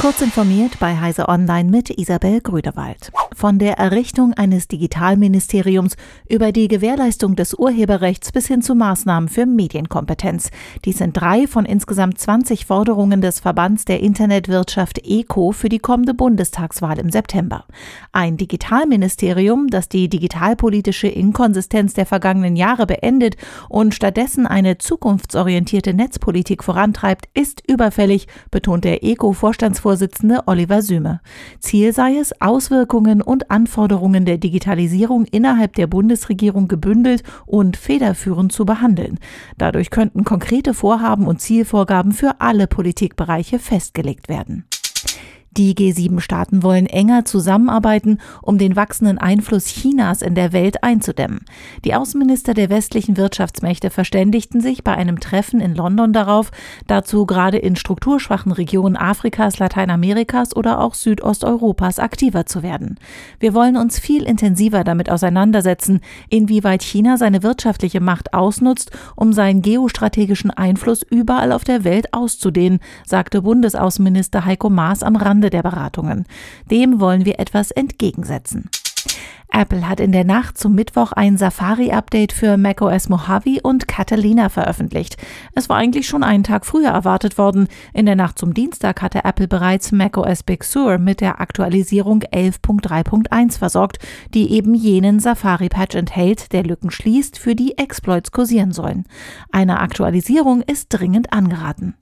Kurz informiert bei Heise Online mit Isabel Grüdewald. Von der Errichtung eines Digitalministeriums über die Gewährleistung des Urheberrechts bis hin zu Maßnahmen für Medienkompetenz. Dies sind drei von insgesamt 20 Forderungen des Verbands der Internetwirtschaft ECO für die kommende Bundestagswahl im September. Ein Digitalministerium, das die digitalpolitische Inkonsistenz der vergangenen Jahre beendet und stattdessen eine zukunftsorientierte Netzpolitik vorantreibt, ist überfällig, betont der ECO-Vorstandsvorsitzende Vorsitzende Oliver Süme. Ziel sei es, Auswirkungen und Anforderungen der Digitalisierung innerhalb der Bundesregierung gebündelt und federführend zu behandeln. Dadurch könnten konkrete Vorhaben und Zielvorgaben für alle Politikbereiche festgelegt werden. Die G7-Staaten wollen enger zusammenarbeiten, um den wachsenden Einfluss Chinas in der Welt einzudämmen. Die Außenminister der westlichen Wirtschaftsmächte verständigten sich bei einem Treffen in London darauf, dazu gerade in strukturschwachen Regionen Afrikas, Lateinamerikas oder auch Südosteuropas aktiver zu werden. Wir wollen uns viel intensiver damit auseinandersetzen, inwieweit China seine wirtschaftliche Macht ausnutzt, um seinen geostrategischen Einfluss überall auf der Welt auszudehnen, sagte Bundesaußenminister Heiko Maas am Rande der Beratungen. Dem wollen wir etwas entgegensetzen. Apple hat in der Nacht zum Mittwoch ein Safari-Update für macOS Mojave und Catalina veröffentlicht. Es war eigentlich schon einen Tag früher erwartet worden. In der Nacht zum Dienstag hatte Apple bereits macOS Big Sur mit der Aktualisierung 11.3.1 versorgt, die eben jenen Safari-Patch enthält, der Lücken schließt, für die Exploits kursieren sollen. Eine Aktualisierung ist dringend angeraten.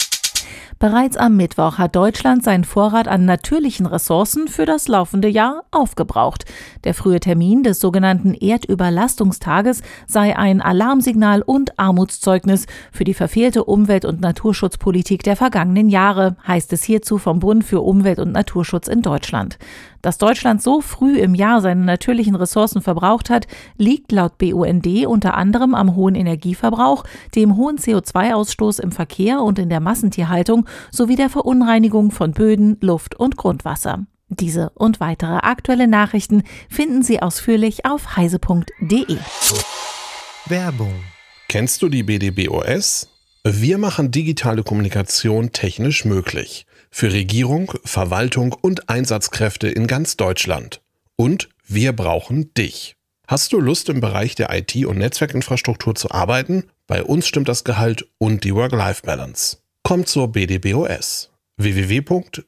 Bereits am Mittwoch hat Deutschland seinen Vorrat an natürlichen Ressourcen für das laufende Jahr aufgebraucht. Der frühe Termin des sogenannten Erdüberlastungstages sei ein Alarmsignal und Armutszeugnis für die verfehlte Umwelt- und Naturschutzpolitik der vergangenen Jahre, heißt es hierzu vom Bund für Umwelt- und Naturschutz in Deutschland. Dass Deutschland so früh im Jahr seine natürlichen Ressourcen verbraucht hat, liegt laut BUND unter anderem am hohen Energieverbrauch, dem hohen CO2-Ausstoß im Verkehr und in der Massentierhaltung sowie der Verunreinigung von Böden, Luft und Grundwasser. Diese und weitere aktuelle Nachrichten finden Sie ausführlich auf heise.de. Werbung. Kennst du die BDBOS? Wir machen digitale Kommunikation technisch möglich. Für Regierung, Verwaltung und Einsatzkräfte in ganz Deutschland. Und wir brauchen dich. Hast du Lust im Bereich der IT- und Netzwerkinfrastruktur zu arbeiten? Bei uns stimmt das Gehalt und die Work-Life-Balance. Komm zur BDBOS www.bdbos.de